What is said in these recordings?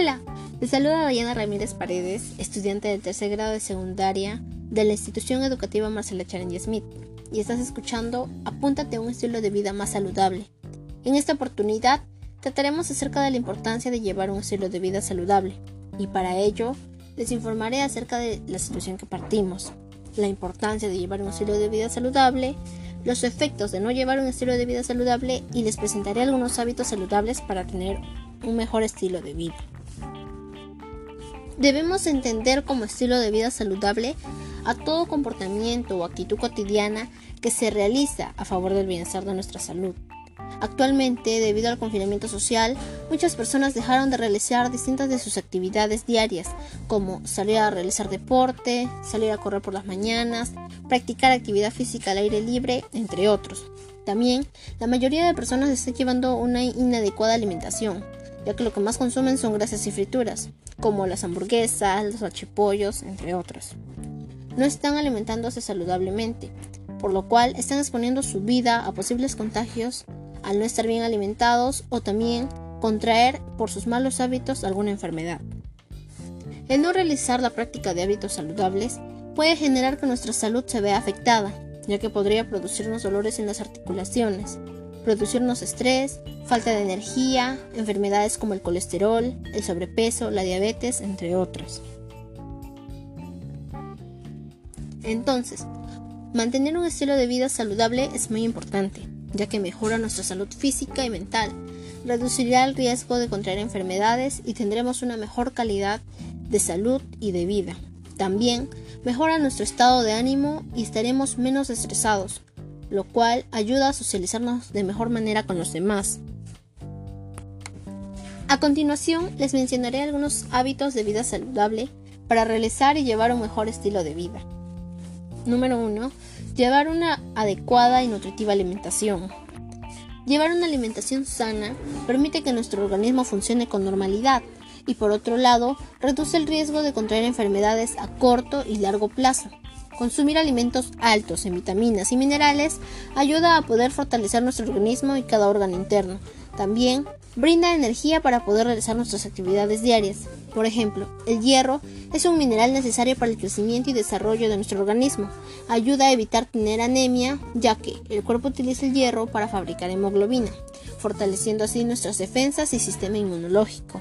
Hola, te saluda Dayana Ramírez Paredes, estudiante del tercer grado de secundaria de la institución educativa Marcela Charengi Smith, y estás escuchando Apúntate a un estilo de vida más saludable. En esta oportunidad trataremos acerca de la importancia de llevar un estilo de vida saludable, y para ello les informaré acerca de la situación que partimos, la importancia de llevar un estilo de vida saludable, los efectos de no llevar un estilo de vida saludable y les presentaré algunos hábitos saludables para tener un mejor estilo de vida. Debemos entender como estilo de vida saludable a todo comportamiento o actitud cotidiana que se realiza a favor del bienestar de nuestra salud. Actualmente, debido al confinamiento social, muchas personas dejaron de realizar distintas de sus actividades diarias, como salir a realizar deporte, salir a correr por las mañanas, practicar actividad física al aire libre, entre otros. También, la mayoría de personas están llevando una inadecuada alimentación, ya que lo que más consumen son grasas y frituras, como las hamburguesas, los achipollos, entre otros. No están alimentándose saludablemente, por lo cual están exponiendo su vida a posibles contagios al no estar bien alimentados o también contraer por sus malos hábitos alguna enfermedad. El no realizar la práctica de hábitos saludables puede generar que nuestra salud se vea afectada, ya que podría producirnos dolores en las articulaciones, producirnos estrés, falta de energía, enfermedades como el colesterol, el sobrepeso, la diabetes, entre otras. Entonces, mantener un estilo de vida saludable es muy importante, ya que mejora nuestra salud física y mental, reducirá el riesgo de contraer enfermedades y tendremos una mejor calidad de salud y de vida. También mejora nuestro estado de ánimo y estaremos menos estresados, lo cual ayuda a socializarnos de mejor manera con los demás. A continuación, les mencionaré algunos hábitos de vida saludable para realizar y llevar un mejor estilo de vida. Número 1. Llevar una adecuada y nutritiva alimentación. Llevar una alimentación sana permite que nuestro organismo funcione con normalidad y por otro lado reduce el riesgo de contraer enfermedades a corto y largo plazo. Consumir alimentos altos en vitaminas y minerales ayuda a poder fortalecer nuestro organismo y cada órgano interno. También brinda energía para poder realizar nuestras actividades diarias. Por ejemplo, el hierro es un mineral necesario para el crecimiento y desarrollo de nuestro organismo. Ayuda a evitar tener anemia, ya que el cuerpo utiliza el hierro para fabricar hemoglobina, fortaleciendo así nuestras defensas y sistema inmunológico.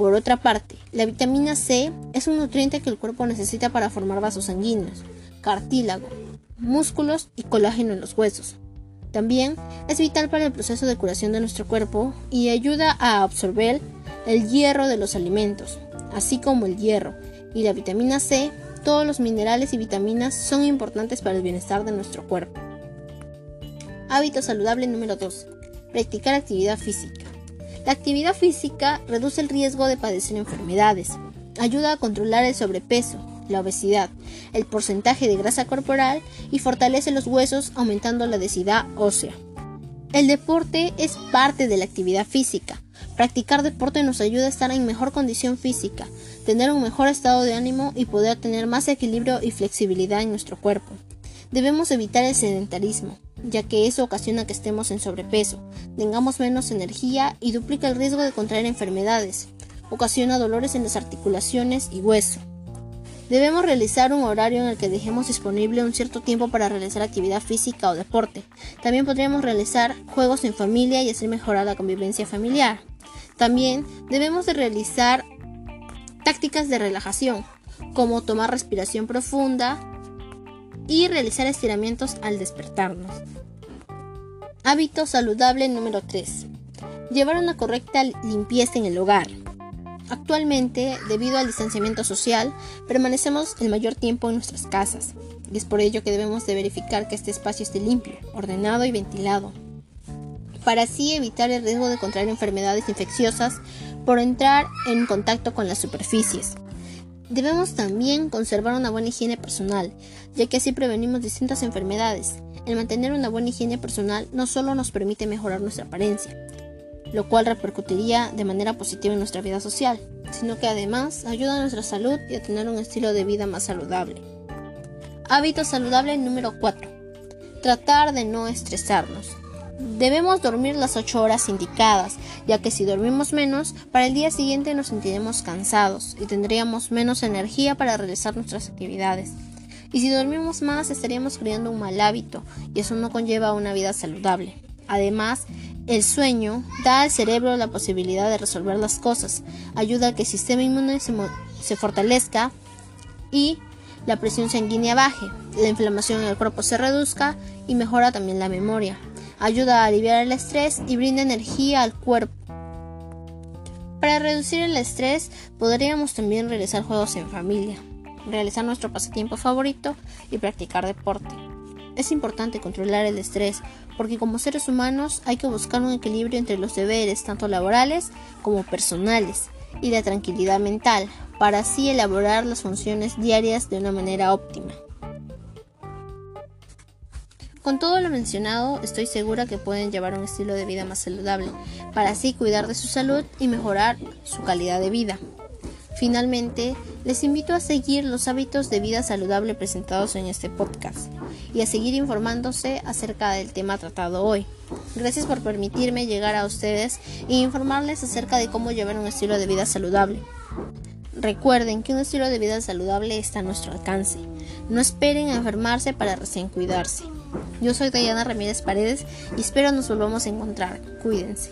Por otra parte, la vitamina C es un nutriente que el cuerpo necesita para formar vasos sanguíneos cartílago, músculos y colágeno en los huesos. También es vital para el proceso de curación de nuestro cuerpo y ayuda a absorber el hierro de los alimentos, así como el hierro y la vitamina C. Todos los minerales y vitaminas son importantes para el bienestar de nuestro cuerpo. Hábito saludable número 2. Practicar actividad física. La actividad física reduce el riesgo de padecer enfermedades, ayuda a controlar el sobrepeso, la obesidad, el porcentaje de grasa corporal y fortalece los huesos aumentando la densidad ósea. El deporte es parte de la actividad física. Practicar deporte nos ayuda a estar en mejor condición física, tener un mejor estado de ánimo y poder tener más equilibrio y flexibilidad en nuestro cuerpo. Debemos evitar el sedentarismo, ya que eso ocasiona que estemos en sobrepeso, tengamos menos energía y duplica el riesgo de contraer enfermedades. Ocasiona dolores en las articulaciones y hueso. Debemos realizar un horario en el que dejemos disponible un cierto tiempo para realizar actividad física o deporte. También podríamos realizar juegos en familia y hacer mejorar la convivencia familiar. También debemos de realizar tácticas de relajación, como tomar respiración profunda y realizar estiramientos al despertarnos. Hábito saludable número 3. Llevar una correcta limpieza en el hogar. Actualmente, debido al distanciamiento social, permanecemos el mayor tiempo en nuestras casas, y es por ello que debemos de verificar que este espacio esté limpio, ordenado y ventilado, para así evitar el riesgo de contraer enfermedades infecciosas por entrar en contacto con las superficies. Debemos también conservar una buena higiene personal, ya que así prevenimos distintas enfermedades. El mantener una buena higiene personal no solo nos permite mejorar nuestra apariencia, lo cual repercutiría de manera positiva en nuestra vida social, sino que además ayuda a nuestra salud y a tener un estilo de vida más saludable. Hábito saludable número 4. Tratar de no estresarnos. Debemos dormir las 8 horas indicadas, ya que si dormimos menos, para el día siguiente nos sentiremos cansados y tendríamos menos energía para realizar nuestras actividades. Y si dormimos más, estaríamos creando un mal hábito, y eso no conlleva una vida saludable. Además, el sueño da al cerebro la posibilidad de resolver las cosas, ayuda a que el sistema inmune se, se fortalezca y la presión sanguínea baje, la inflamación en el cuerpo se reduzca y mejora también la memoria ayuda a aliviar el estrés y brinda energía al cuerpo. Para reducir el estrés podríamos también realizar juegos en familia, realizar nuestro pasatiempo favorito y practicar deporte. Es importante controlar el estrés porque como seres humanos hay que buscar un equilibrio entre los deberes tanto laborales como personales y la tranquilidad mental para así elaborar las funciones diarias de una manera óptima. Con todo lo mencionado, estoy segura que pueden llevar un estilo de vida más saludable, para así cuidar de su salud y mejorar su calidad de vida. Finalmente, les invito a seguir los hábitos de vida saludable presentados en este podcast y a seguir informándose acerca del tema tratado hoy. Gracias por permitirme llegar a ustedes e informarles acerca de cómo llevar un estilo de vida saludable. Recuerden que un estilo de vida saludable está a nuestro alcance. No esperen enfermarse para recién cuidarse. Yo soy Dayana Ramírez Paredes y espero nos volvamos a encontrar. Cuídense.